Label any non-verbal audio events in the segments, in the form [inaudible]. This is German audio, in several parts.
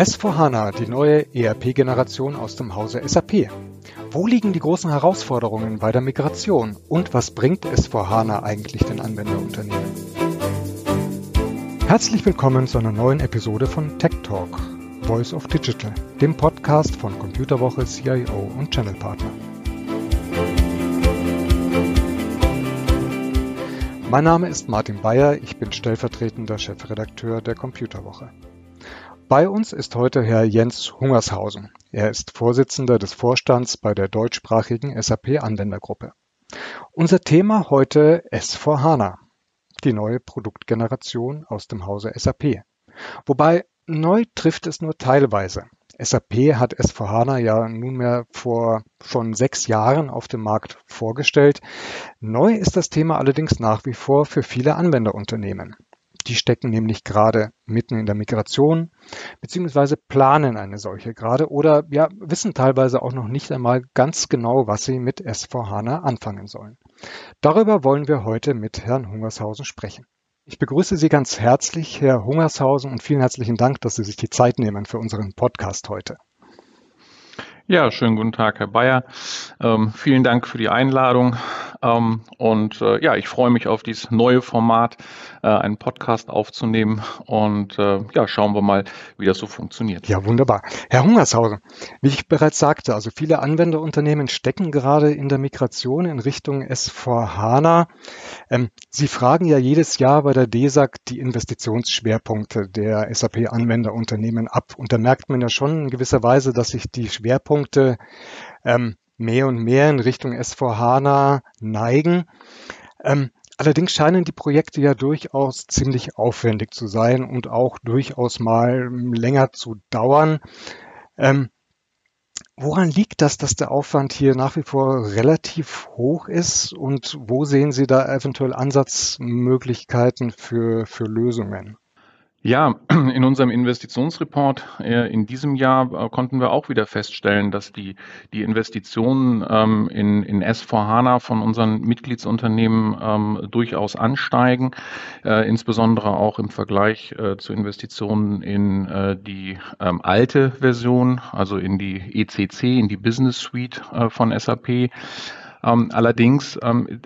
S4HANA, die neue ERP-Generation aus dem Hause SAP. Wo liegen die großen Herausforderungen bei der Migration und was bringt S4HANA eigentlich den Anwenderunternehmen? Herzlich willkommen zu einer neuen Episode von Tech Talk, Voice of Digital, dem Podcast von Computerwoche, CIO und Channel Partner. Mein Name ist Martin Bayer, ich bin stellvertretender Chefredakteur der Computerwoche. Bei uns ist heute Herr Jens Hungershausen. Er ist Vorsitzender des Vorstands bei der deutschsprachigen SAP-Anwendergruppe. Unser Thema heute S4HANA, die neue Produktgeneration aus dem Hause SAP. Wobei neu trifft es nur teilweise. SAP hat S4HANA ja nunmehr vor schon sechs Jahren auf dem Markt vorgestellt. Neu ist das Thema allerdings nach wie vor für viele Anwenderunternehmen. Die stecken nämlich gerade mitten in der Migration beziehungsweise planen eine solche gerade oder ja, wissen teilweise auch noch nicht einmal ganz genau, was sie mit S4HANA anfangen sollen. Darüber wollen wir heute mit Herrn Hungershausen sprechen. Ich begrüße Sie ganz herzlich, Herr Hungershausen, und vielen herzlichen Dank, dass Sie sich die Zeit nehmen für unseren Podcast heute. Ja, schönen guten Tag, Herr Bayer. Ähm, vielen Dank für die Einladung. Ähm, und äh, ja, ich freue mich auf dieses neue Format, äh, einen Podcast aufzunehmen. Und äh, ja, schauen wir mal, wie das so funktioniert. Ja, wunderbar. Herr Hungershausen, wie ich bereits sagte, also viele Anwenderunternehmen stecken gerade in der Migration in Richtung S4HANA. Ähm, Sie fragen ja jedes Jahr bei der DESAG die Investitionsschwerpunkte der SAP-Anwenderunternehmen ab. Und da merkt man ja schon in gewisser Weise, dass sich die Schwerpunkte ähm, mehr und mehr in Richtung S4HANA neigen. Ähm, allerdings scheinen die Projekte ja durchaus ziemlich aufwendig zu sein und auch durchaus mal länger zu dauern. Ähm, woran liegt das, dass der Aufwand hier nach wie vor relativ hoch ist und wo sehen Sie da eventuell Ansatzmöglichkeiten für, für Lösungen? Ja, [clears throat] in unserem Investitionsreport äh, in diesem Jahr äh, konnten wir auch wieder feststellen, dass die, die Investitionen ähm, in, in S4HANA von unseren Mitgliedsunternehmen ähm, durchaus ansteigen, äh, insbesondere auch im Vergleich zu Investitionen in die ähm, alte Version, also in die ECC, in die Business Suite von SAP. allerdings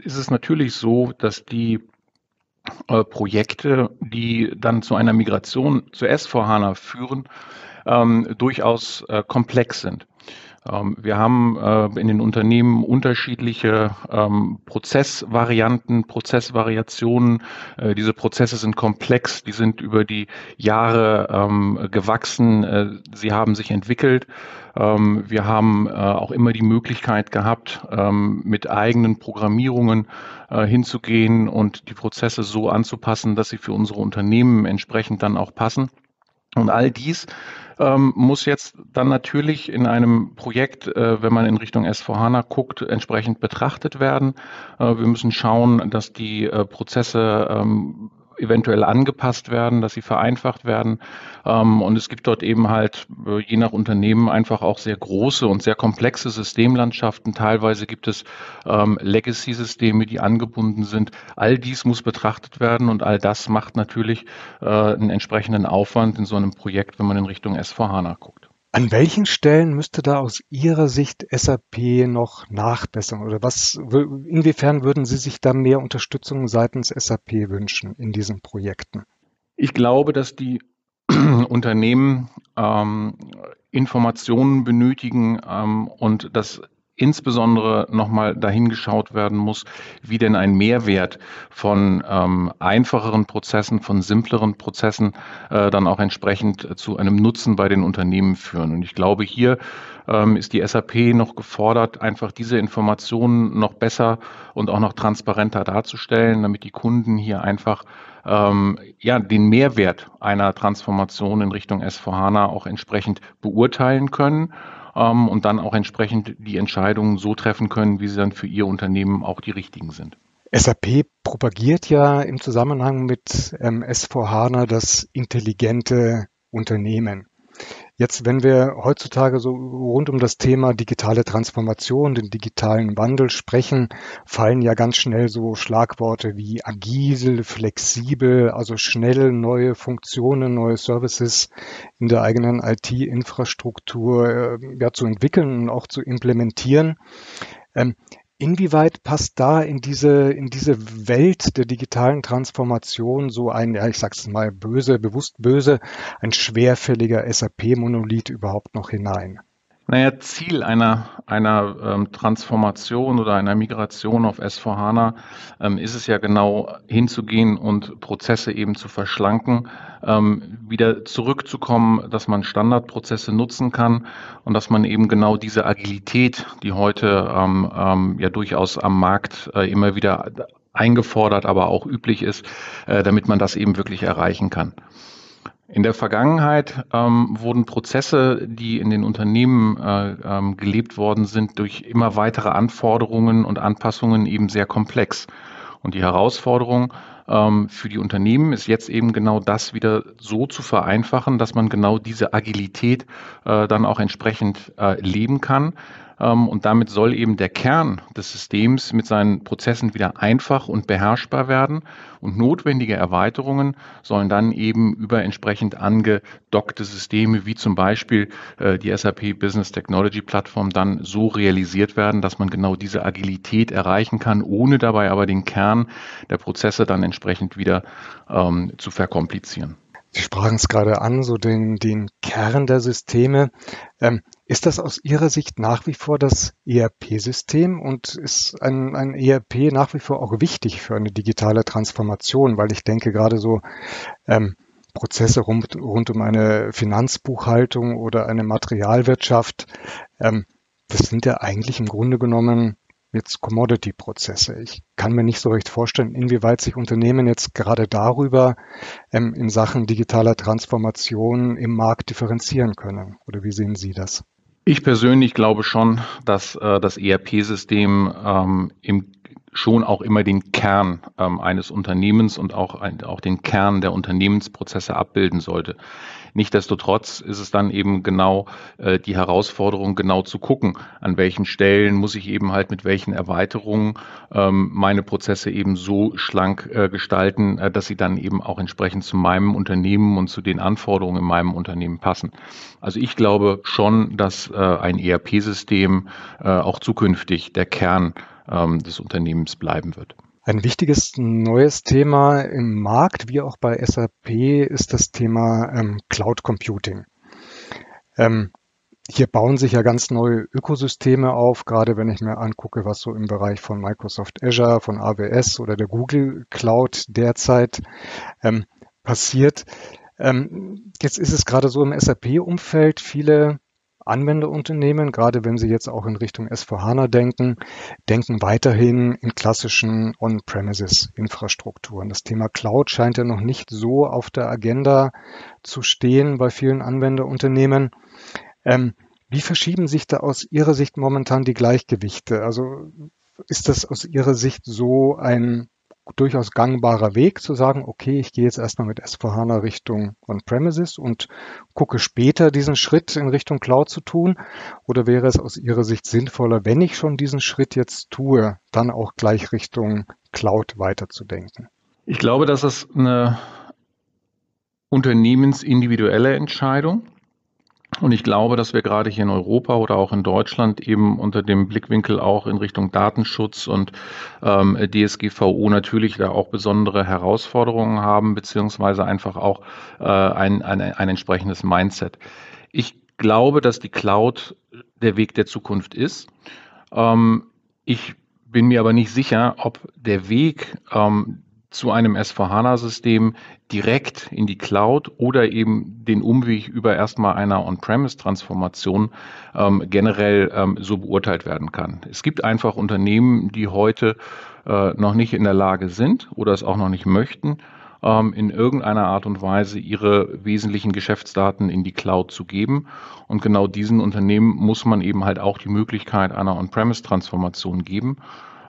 ist es natürlich so, dass die äh, Projekte, die dann zu einer Migration zu S4HANA führen, ähm, durchaus äh, komplex sind. Ähm, wir haben äh, in den Unternehmen unterschiedliche ähm, Prozessvarianten, Prozessvariationen. Äh, diese Prozesse sind komplex, die sind über die Jahre ähm, gewachsen, äh, sie haben sich entwickelt. Wir haben auch immer die Möglichkeit gehabt, mit eigenen Programmierungen hinzugehen und die Prozesse so anzupassen, dass sie für unsere Unternehmen entsprechend dann auch passen. Und all dies ähm, muss jetzt dann natürlich in einem Projekt, äh, wenn man in Richtung S4HANA guckt, entsprechend betrachtet werden. Äh, wir müssen schauen, dass die äh, Prozesse ähm, eventuell angepasst werden, dass sie vereinfacht werden. Ähm, und es gibt dort eben halt äh, je nach Unternehmen einfach auch sehr große und sehr komplexe Systemlandschaften. Teilweise gibt es ähm, Legacy-Systeme, die angebunden sind. All dies muss betrachtet werden und all das macht natürlich äh, einen entsprechenden Aufwand in so einem Projekt, wenn man in Richtung S4HANA guckt. An welchen Stellen müsste da aus Ihrer Sicht SAP noch nachbessern oder was, inwiefern würden Sie sich da mehr Unterstützung seitens SAP wünschen in diesen Projekten? Ich glaube, dass die [clears throat] Unternehmen ähm, Informationen benötigen ähm, und dass insbesondere nochmal dahin geschaut werden muss, wie denn ein Mehrwert von ähm, einfacheren Prozessen, von simpleren Prozessen äh, dann auch entsprechend zu einem Nutzen bei den Unternehmen führen. Und ich glaube, hier ähm, ist die SAP noch gefordert, einfach diese Informationen noch besser und auch noch transparenter darzustellen, damit die Kunden hier einfach ähm, ja, den Mehrwert einer Transformation in Richtung S4HANA auch entsprechend beurteilen können ähm, und dann auch entsprechend die Entscheidungen so treffen können, wie sie dann für ihr Unternehmen auch die richtigen sind. SAP propagiert ja im Zusammenhang mit ähm, S4HANA das intelligente Unternehmen. Jetzt, wenn wir heutzutage so rund um das Thema digitale Transformation, den digitalen Wandel sprechen, fallen ja ganz schnell so Schlagworte wie agil, flexibel, also schnell neue Funktionen, neue Services in der eigenen IT-Infrastruktur äh, ja, zu entwickeln und auch zu implementieren. Ähm, Inwieweit passt da in diese, in diese Welt der digitalen Transformation so ein, ja, ich sag's mal böse, bewusst böse, ein schwerfälliger SAP-Monolith überhaupt noch hinein? Naja, Ziel einer, einer ähm, Transformation oder einer Migration auf S4HANA ähm, ist es ja genau hinzugehen und Prozesse eben zu verschlanken, ähm, wieder zurückzukommen, dass man Standardprozesse nutzen kann und dass man eben genau diese Agilität, die heute ähm, ähm, ja durchaus am Markt äh, immer wieder eingefordert, aber auch üblich ist, äh, damit man das eben wirklich erreichen kann. In der Vergangenheit ähm, wurden Prozesse, die in den Unternehmen äh, ähm, gelebt worden sind, durch immer weitere Anforderungen und Anpassungen eben sehr komplex. Und die Herausforderung ähm, für die Unternehmen ist jetzt eben genau das wieder so zu vereinfachen, dass man genau diese Agilität äh, dann auch entsprechend äh, leben kann und damit soll eben der Kern des Systems mit seinen Prozessen wieder einfach und beherrschbar werden. Und notwendige Erweiterungen sollen dann eben über entsprechend angedockte Systeme wie zum Beispiel äh, die SAP Business Technology Plattform dann so realisiert werden, dass man genau diese Agilität erreichen kann, ohne dabei aber den Kern der Prozesse dann entsprechend wieder ähm, zu verkomplizieren. Sie sprachen es gerade an, so den, den Kern der Systeme. Ähm, ist das aus Ihrer Sicht nach wie vor das ERP-System und ist ein, ein ERP nach wie vor auch wichtig für eine digitale Transformation? Weil ich denke gerade so ähm, Prozesse rund, rund um eine Finanzbuchhaltung oder eine Materialwirtschaft, ähm, das sind ja eigentlich im Grunde genommen jetzt Commodity-Prozesse. Ich kann mir nicht so recht vorstellen, inwieweit sich Unternehmen jetzt gerade darüber ähm, in Sachen digitaler Transformation im Markt differenzieren können. Oder wie sehen Sie das? Ich persönlich glaube schon, dass äh, das ERP-System ähm, im schon auch immer den Kern ähm, eines Unternehmens und auch, ein, auch den Kern der Unternehmensprozesse abbilden sollte. Nichtsdestotrotz ist es dann eben genau äh, die Herausforderung, genau zu gucken, an welchen Stellen muss ich eben halt mit welchen Erweiterungen ähm, meine Prozesse eben so schlank äh, gestalten, äh, dass sie dann eben auch entsprechend zu meinem Unternehmen und zu den Anforderungen in meinem Unternehmen passen. Also ich glaube schon, dass äh, ein ERP-System äh, auch zukünftig der Kern ähm, des Unternehmens bleiben wird. Ein wichtiges neues Thema im Markt, wie auch bei SAP, ist das Thema ähm, Cloud Computing. Ähm, hier bauen sich ja ganz neue Ökosysteme auf, gerade wenn ich mir angucke, was so im Bereich von Microsoft Azure, von AWS oder der Google Cloud derzeit ähm, passiert. Ähm, jetzt ist es gerade so im SAP-Umfeld, viele Anwenderunternehmen, gerade wenn Sie jetzt auch in Richtung S4HANA denken, denken weiterhin in klassischen On-Premises-Infrastrukturen. Das Thema Cloud scheint ja noch nicht so auf der Agenda zu stehen bei vielen Anwenderunternehmen. Ähm, wie verschieben sich da aus Ihrer Sicht momentan die Gleichgewichte? Also ist das aus Ihrer Sicht so ein durchaus gangbarer Weg zu sagen, okay, ich gehe jetzt erstmal mit S4HANA Richtung On-Premises und gucke später diesen Schritt in Richtung Cloud zu tun? Oder wäre es aus Ihrer Sicht sinnvoller, wenn ich schon diesen Schritt jetzt tue, dann auch gleich Richtung Cloud weiterzudenken? Ich glaube, dass es eine unternehmensindividuelle Entscheidung und ich glaube, dass wir gerade hier in Europa oder auch in Deutschland eben unter dem Blickwinkel auch in Richtung Datenschutz und ähm, DSGVO natürlich da auch besondere Herausforderungen haben, beziehungsweise einfach auch äh, ein, ein, ein entsprechendes Mindset. Ich glaube, dass die Cloud der Weg der Zukunft ist. Ähm, ich bin mir aber nicht sicher, ob der Weg ähm, zu einem S4HANA-System direkt in die Cloud oder eben den Umweg über erstmal einer On-Premise-Transformation ähm, generell ähm, so beurteilt werden kann. Es gibt einfach Unternehmen, die heute äh, noch nicht in der Lage sind oder es auch noch nicht möchten, ähm, in irgendeiner Art und Weise ihre wesentlichen Geschäftsdaten in die Cloud zu geben. Und genau diesen Unternehmen muss man eben halt auch die Möglichkeit einer On-Premise-Transformation geben.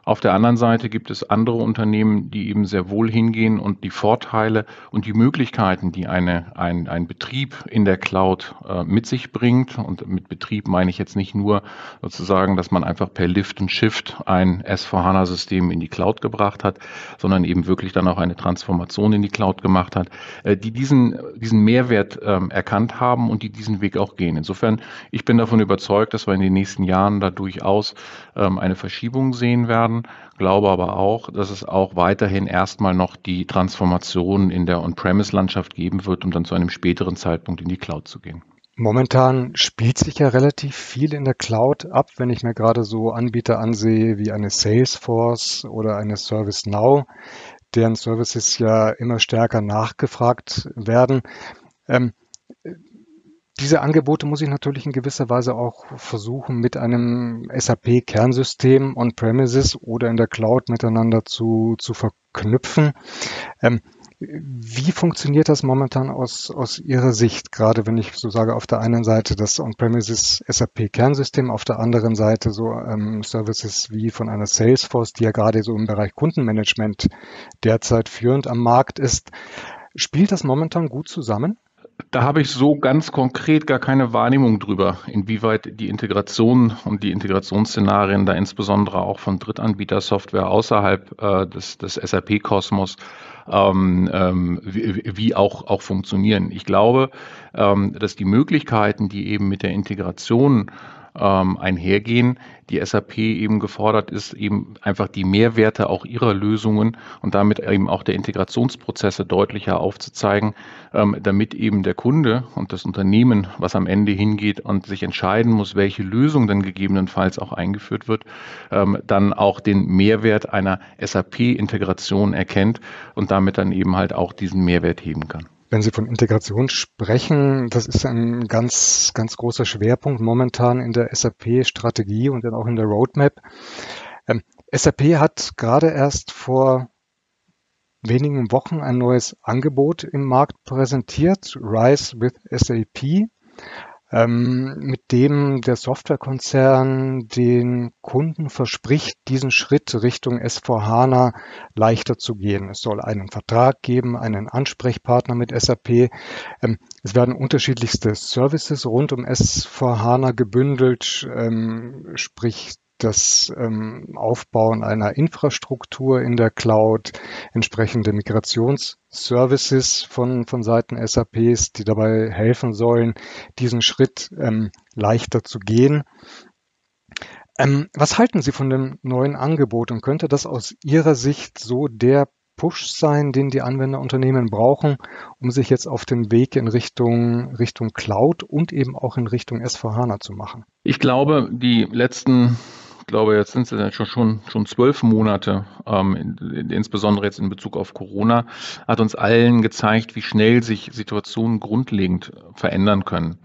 Auf der anderen Seite gibt es andere Unternehmen, die eben sehr wohl hingehen und die Vorteile und die Möglichkeiten, die eine, ein, ein Betrieb in der Cloud äh, mit sich bringt. Und mit Betrieb meine ich jetzt nicht nur sozusagen, dass man einfach per Lift und Shift ein S4HANA-System in die Cloud gebracht hat, sondern eben wirklich dann auch eine Transformation in die Cloud gemacht hat, äh, die diesen, diesen Mehrwert ähm, erkannt haben und die diesen Weg auch gehen. Insofern, ich bin davon überzeugt, dass wir in den nächsten Jahren da durchaus ähm, eine Verschiebung sehen werden werden, glaube aber auch, dass es auch weiterhin erstmal noch die Transformation in der On-Premise-Landschaft geben wird, um dann zu einem späteren Zeitpunkt in die Cloud zu gehen. Momentan spielt sich ja relativ viel in der Cloud ab, wenn ich mir gerade so Anbieter ansehe wie eine Salesforce oder eine ServiceNow, deren Services ja immer stärker nachgefragt werden. Ähm, diese Angebote muss ich natürlich in gewisser Weise auch versuchen, mit einem SAP-Kernsystem on-premises oder in der Cloud miteinander zu, zu verknüpfen. Ähm, wie funktioniert das momentan aus, aus Ihrer Sicht? Gerade wenn ich so sage, auf der einen Seite das On-Premises SAP-Kernsystem, auf der anderen Seite so ähm, Services wie von einer Salesforce, die ja gerade so im Bereich Kundenmanagement derzeit führend am Markt ist. Spielt das momentan gut zusammen? Da habe ich so ganz konkret gar keine Wahrnehmung drüber, inwieweit die Integration und die Integrationsszenarien da insbesondere auch von Drittanbietersoftware außerhalb äh, des, des SAP-Kosmos ähm, ähm, wie, wie, auch, auch funktionieren. Ich glaube, ähm, dass die Möglichkeiten, die eben mit der Integration ähm, einhergehen, die SAP eben gefordert ist, eben einfach die Mehrwerte auch ihrer Lösungen und damit eben auch der Integrationsprozesse deutlicher aufzuzeigen, ähm, damit eben der Kunde und das Unternehmen, was am Ende hingeht und sich entscheiden muss, welche Lösung dann gegebenenfalls auch eingeführt wird, ähm, dann auch den Mehrwert einer SAP-Integration erkennt und damit dann eben halt auch diesen Mehrwert heben kann. Wenn Sie von Integration sprechen, das ist ein ganz, ganz großer Schwerpunkt momentan in der SAP-Strategie und dann auch in der Roadmap. Ähm, SAP hat gerade erst vor wenigen Wochen ein neues Angebot im Markt präsentiert, Rise with SAP ähm, mit dem der Softwarekonzern den Kunden verspricht, diesen Schritt Richtung S4HANA leichter zu gehen. Es soll einen Vertrag geben, einen Ansprechpartner mit SAP. Ähm, es werden unterschiedlichste Services rund um S4HANA gebündelt, ähm, sprich das ähm, Aufbauen einer Infrastruktur in der Cloud, entsprechende Migrationsservices von, von Seiten SAPs, die dabei helfen sollen, diesen Schritt ähm, leichter zu gehen. Ähm, was halten Sie von dem neuen Angebot und könnte das aus Ihrer Sicht so der Push sein, den die Anwenderunternehmen brauchen, um sich jetzt auf den Weg in Richtung, Richtung Cloud und eben auch in Richtung S4HANA zu machen? Ich glaube, die letzten ich glaube, jetzt sind es schon, schon, schon zwölf Monate, ähm, in, insbesondere jetzt in Bezug auf Corona, hat uns allen gezeigt, wie schnell sich Situationen grundlegend verändern können.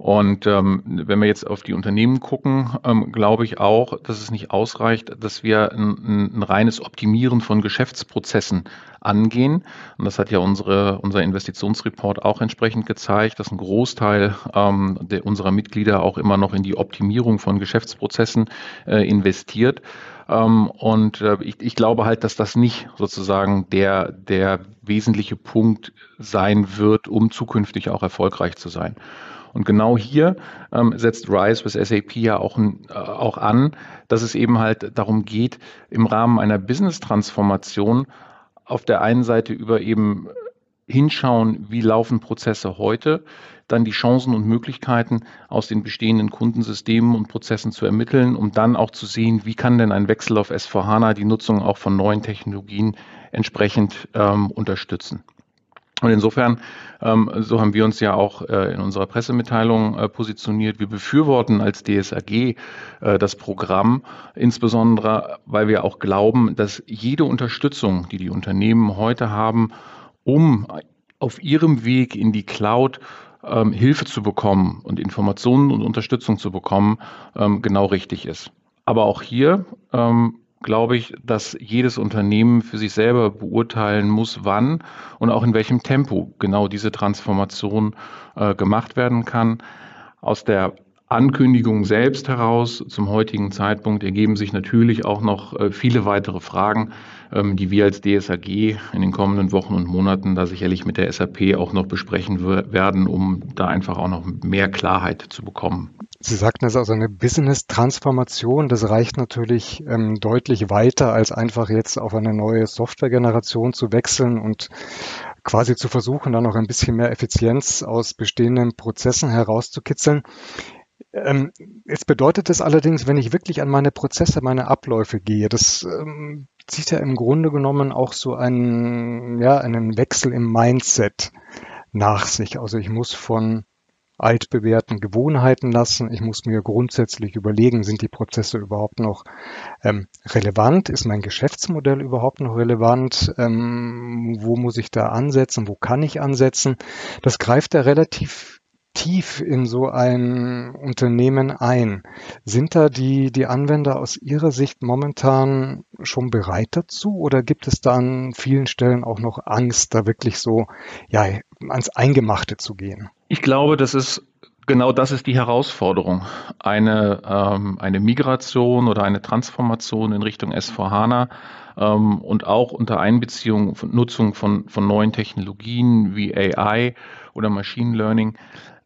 Und ähm, wenn wir jetzt auf die Unternehmen gucken, ähm, glaube ich auch, dass es nicht ausreicht, dass wir ein, ein, reines Optimieren von Geschäftsprozessen angehen. Und das hat ja unsere, unser Investitionsreport auch entsprechend gezeigt, dass ein Großteil ähm, der, unserer Mitglieder auch immer noch in die Optimierung von Geschäftsprozessen äh, investiert. Ähm, und äh, ich, ich glaube halt, dass das nicht sozusagen der, der wesentliche Punkt sein wird, um zukünftig auch erfolgreich zu sein. Und genau hier ähm, setzt RISE with SAP ja auch, äh, auch an, dass es eben halt darum geht, im Rahmen einer Business-Transformation auf der einen Seite über eben hinschauen, wie laufen Prozesse heute, dann die Chancen und Möglichkeiten aus den bestehenden Kundensystemen und Prozessen zu ermitteln, um dann auch zu sehen, wie kann denn ein Wechsel auf S4HANA die Nutzung auch von neuen Technologien entsprechend ähm, unterstützen. Und insofern, ähm, so haben wir uns ja auch äh, in unserer Pressemitteilung äh, positioniert. Wir befürworten als DSAG äh, das Programm, insbesondere weil wir auch glauben, dass jede Unterstützung, die die Unternehmen heute haben, um auf ihrem Weg in die Cloud ähm, Hilfe zu bekommen und Informationen und Unterstützung zu bekommen, ähm, genau richtig ist. Aber auch hier ähm, glaube ich, dass jedes Unternehmen für sich selber beurteilen muss, wann und auch in welchem Tempo genau diese Transformation äh, gemacht werden kann. Aus der Ankündigung selbst heraus zum heutigen Zeitpunkt ergeben sich natürlich auch noch äh, viele weitere Fragen, ähm, die wir als DSAG in den kommenden Wochen und Monaten da sicherlich mit der SAP auch noch besprechen werden, um da einfach auch noch mehr Klarheit zu bekommen. Sie sagten es also eine Business-Transformation. Das reicht natürlich ähm, deutlich weiter, als einfach jetzt auf eine neue Software-Generation zu wechseln und quasi zu versuchen, dann noch ein bisschen mehr Effizienz aus bestehenden Prozessen herauszukitzeln. Ähm, jetzt bedeutet das allerdings, wenn ich wirklich an meine Prozesse, meine Abläufe gehe, das ähm, zieht ja im Grunde genommen auch so einen, ja, einen Wechsel im Mindset nach sich. Also ich muss von altbewährten Gewohnheiten lassen. Ich muss mir grundsätzlich überlegen, sind die Prozesse überhaupt noch ähm, relevant? Ist mein Geschäftsmodell überhaupt noch relevant? Ähm, wo muss ich da ansetzen? Wo kann ich ansetzen? Das greift ja relativ tief in so ein Unternehmen ein. Sind da die, die Anwender aus Ihrer Sicht momentan schon bereit dazu oder gibt es da an vielen Stellen auch noch Angst, da wirklich so ja, ans Eingemachte zu gehen? Ich glaube, das ist genau das ist die Herausforderung. Eine, ähm, eine Migration oder eine Transformation in Richtung S4HANA ähm, und auch unter Einbeziehung von Nutzung von, von neuen Technologien wie AI oder Machine Learning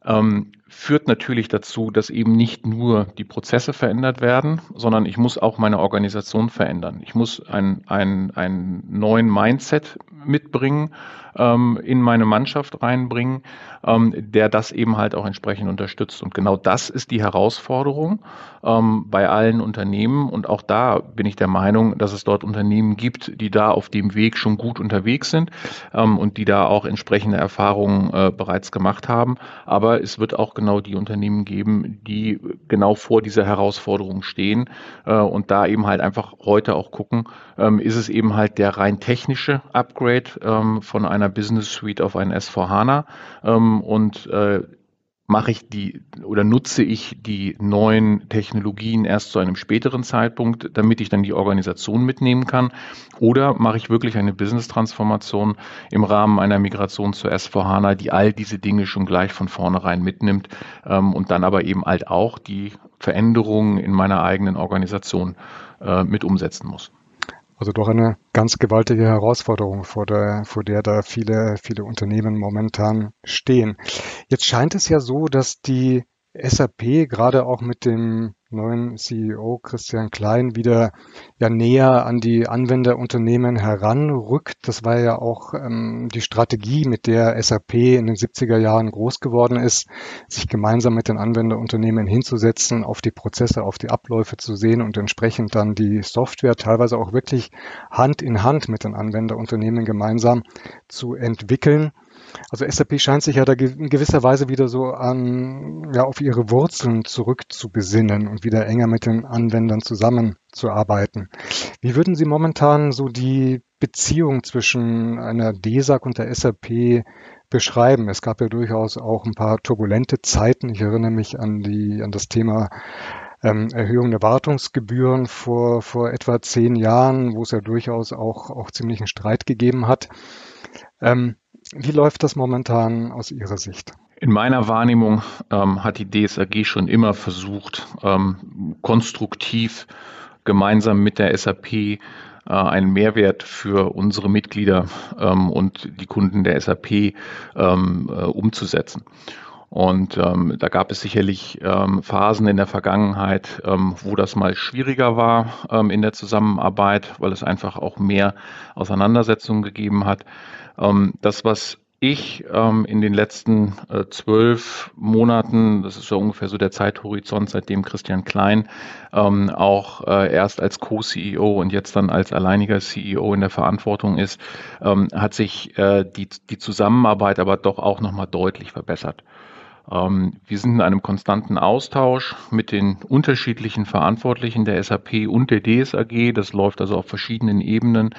ähm, führt natürlich dazu, dass eben nicht nur die Prozesse verändert werden, sondern ich muss auch meine Organisation verändern. Ich muss einen ein neuen Mindset mitbringen, ähm, in meine Mannschaft reinbringen, ähm, der das eben halt auch entsprechend unterstützt. Und genau das ist die Herausforderung ähm, bei allen Unternehmen. Und auch da bin ich der Meinung, dass es dort Unternehmen gibt, die da auf dem Weg schon gut unterwegs sind ähm, und die da auch entsprechende Erfahrungen äh, bereits gemacht haben. Aber es wird auch genau die Unternehmen geben, die genau vor dieser Herausforderung stehen äh, und da eben halt einfach heute auch gucken, ähm, ist es eben halt der rein technische Upgrade ähm, von einer Business Suite auf ein S4HANA ähm, und äh, mache ich die oder nutze ich die neuen Technologien erst zu einem späteren Zeitpunkt, damit ich dann die Organisation mitnehmen kann? Oder mache ich wirklich eine Business-Transformation im Rahmen einer Migration zu S4HANA, die all diese Dinge schon gleich von vornherein mitnimmt ähm, und dann aber eben halt auch die Veränderungen in meiner eigenen Organisation äh, mit umsetzen muss? Also doch eine ganz gewaltige Herausforderung, vor der, vor der da viele, viele Unternehmen momentan stehen. Jetzt scheint es ja so, dass die SAP gerade auch mit dem neuen CEO Christian Klein wieder ja näher an die Anwenderunternehmen heranrückt. Das war ja auch ähm, die Strategie, mit der SAP in den 70er Jahren groß geworden ist, sich gemeinsam mit den Anwenderunternehmen hinzusetzen, auf die Prozesse, auf die Abläufe zu sehen und entsprechend dann die Software teilweise auch wirklich Hand in Hand mit den Anwenderunternehmen gemeinsam zu entwickeln. Also SAP scheint sich ja da in gewisser Weise wieder so an, ja, auf ihre Wurzeln zurückzubesinnen und wieder enger mit den Anwendern zusammenzuarbeiten. Wie würden Sie momentan so die Beziehung zwischen einer DSAG und der SAP beschreiben? Es gab ja durchaus auch ein paar turbulente Zeiten. Ich erinnere mich an die, an das Thema ähm, Erhöhung der Wartungsgebühren vor, vor etwa zehn Jahren, wo es ja durchaus auch, auch ziemlichen Streit gegeben hat. Ähm, wie läuft das momentan aus Ihrer Sicht? In meiner Wahrnehmung ähm, hat die DSAG schon immer versucht, ähm, konstruktiv gemeinsam mit der SAP äh, einen Mehrwert für unsere Mitglieder ähm, und die Kunden der SAP ähm, äh, umzusetzen. Und ähm, da gab es sicherlich ähm, Phasen in der Vergangenheit, ähm, wo das mal schwieriger war ähm, in der Zusammenarbeit, weil es einfach auch mehr Auseinandersetzungen gegeben hat. Ähm, das, was ich ähm, in den letzten äh, zwölf Monaten, das ist so ungefähr so der Zeithorizont, seitdem Christian Klein ähm, auch äh, erst als Co-CEO und jetzt dann als alleiniger CEO in der Verantwortung ist, hat sich äh, die, die Zusammenarbeit aber doch auch nochmal deutlich verbessert. Wir sind in einem konstanten Austausch mit den unterschiedlichen Verantwortlichen der SAP und der DSAG. Das läuft also auf verschiedenen Ebenen.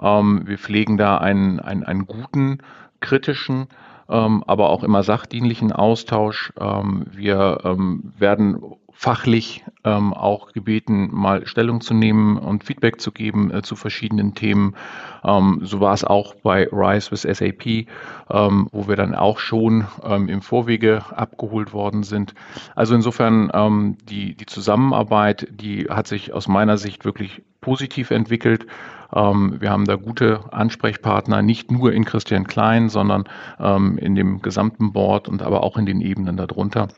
Ähm, wir pflegen da einen, einen, einen guten, kritischen ähm, aber auch immer sachdienlichen Austausch. Ähm, wir ähm, werden fachlich ähm, auch gebeten, mal Stellung zu nehmen und Feedback zu geben äh, zu verschiedenen Themen. Ähm, so war es auch bei Rise with SAP, ähm, wo wir dann auch schon ähm, im Vorwege abgeholt worden sind. Also insofern ähm, die, die Zusammenarbeit, die hat sich aus meiner Sicht wirklich positiv entwickelt. Ähm, wir haben da gute Ansprechpartner, nicht nur in Christian Klein, sondern in dem gesamten Board und aber auch in den Ebenen darunter.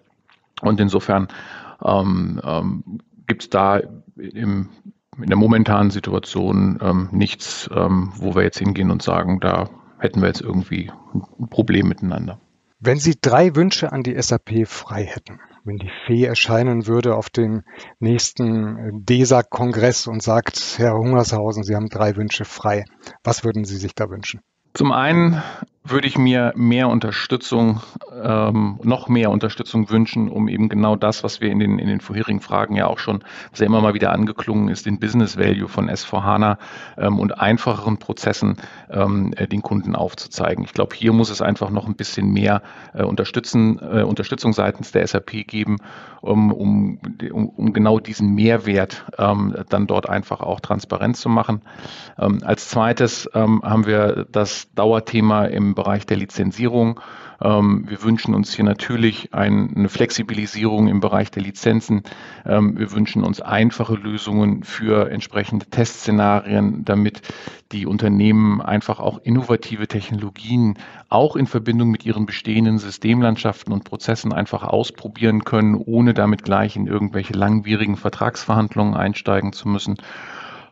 Und insofern ähm, ähm, gibt es da im, in der momentanen Situation ähm, nichts, ähm, wo wir jetzt hingehen und sagen, da hätten wir jetzt irgendwie ein Problem miteinander. Wenn Sie drei Wünsche an die SAP frei hätten, wenn die Fee erscheinen würde auf den nächsten äh, DESAG-Kongress und sagt, Herr Hungershausen, Sie haben drei Wünsche frei, was würden Sie sich da wünschen? Zum einen würde ich mir mehr Unterstützung, ähm, noch mehr Unterstützung wünschen, um eben genau das, was wir in den, in den vorherigen Fragen ja auch schon, ja immer mal wieder angeklungen ist, den Business Value von S4HANA ähm, und einfacheren Prozessen ähm, äh, den Kunden aufzuzeigen. Ich glaube, hier muss es einfach noch ein bisschen mehr äh, unterstützen, äh, Unterstützung seitens der SAP geben, um, um, um, um genau diesen Mehrwert ähm, dann dort einfach auch transparent zu machen. Ähm, als zweites ähm, haben wir das Dauerthema im Bereich der Lizenzierung. Ähm, wir wünschen uns hier natürlich eine Flexibilisierung im Bereich der Lizenzen. Ähm, wir wünschen uns einfache Lösungen für entsprechende Testszenarien, damit die Unternehmen einfach auch innovative Technologien auch in Verbindung mit ihren bestehenden Systemlandschaften und Prozessen einfach ausprobieren können, ohne damit gleich in irgendwelche langwierigen Vertragsverhandlungen einsteigen zu müssen.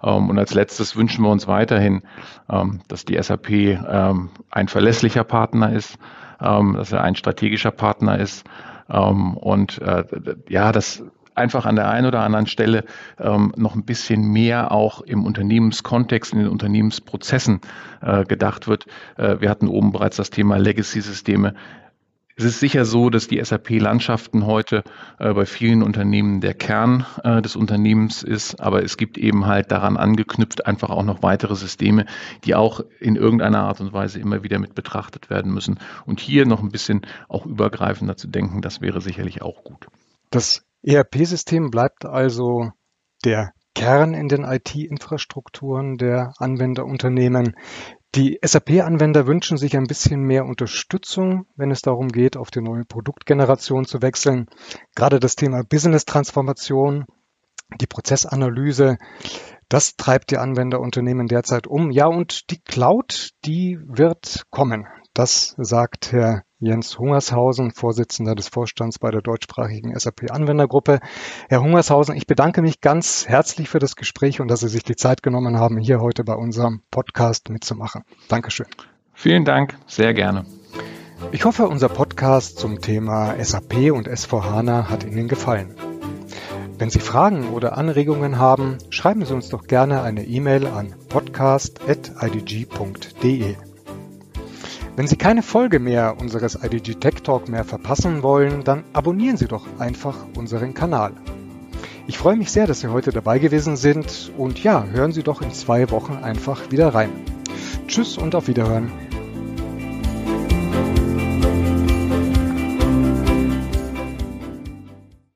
Ähm, und als letztes wünschen wir uns weiterhin, ähm, dass die SAP ähm, ein verlässlicher Partner ist, dass er ein strategischer Partner ist und äh, ja, dass einfach an der einen oder anderen Stelle noch ein bisschen mehr auch im Unternehmenskontext, in den Unternehmensprozessen äh, gedacht wird. Äh, wir hatten oben bereits das Thema Legacy-Systeme. Es ist sicher so, dass die SAP-Landschaften heute äh, bei vielen Unternehmen der Kern äh, des Unternehmens ist, aber es gibt eben halt daran angeknüpft einfach auch noch weitere Systeme, die auch in irgendeiner Art und Weise immer wieder mit betrachtet werden müssen. Und hier noch ein bisschen auch übergreifender zu denken, das wäre sicherlich auch gut. Das ERP-System bleibt also der Kern in den IT-Infrastrukturen der Anwenderunternehmen. Die SAP-Anwender wünschen sich ein bisschen mehr Unterstützung, wenn es darum geht, auf die neue Produktgeneration zu wechseln. Gerade das Thema Business-Transformation, die Prozessanalyse, das treibt die Anwenderunternehmen derzeit um. Ja, und die Cloud, die wird kommen. Das sagt Herr Jens Hungershausen, Vorsitzender des Vorstands bei der deutschsprachigen SAP-Anwendergruppe. Herr Hungershausen, ich bedanke mich ganz herzlich für das Gespräch und dass Sie sich die Zeit genommen haben, hier heute bei unserem Podcast mitzumachen. Dankeschön. Vielen Dank, sehr gerne. Ich hoffe, unser Podcast zum Thema SAP und S4HANA hat Ihnen gefallen. Wenn Sie Fragen oder Anregungen haben, schreiben Sie uns doch gerne eine E-Mail an podcast.idg.de. Wenn Sie keine Folge mehr unseres IDG Tech Talk mehr verpassen wollen, dann abonnieren Sie doch einfach unseren Kanal. Ich freue mich sehr, dass Sie heute dabei gewesen sind und ja, hören Sie doch in zwei Wochen einfach wieder rein. Tschüss und auf Wiederhören.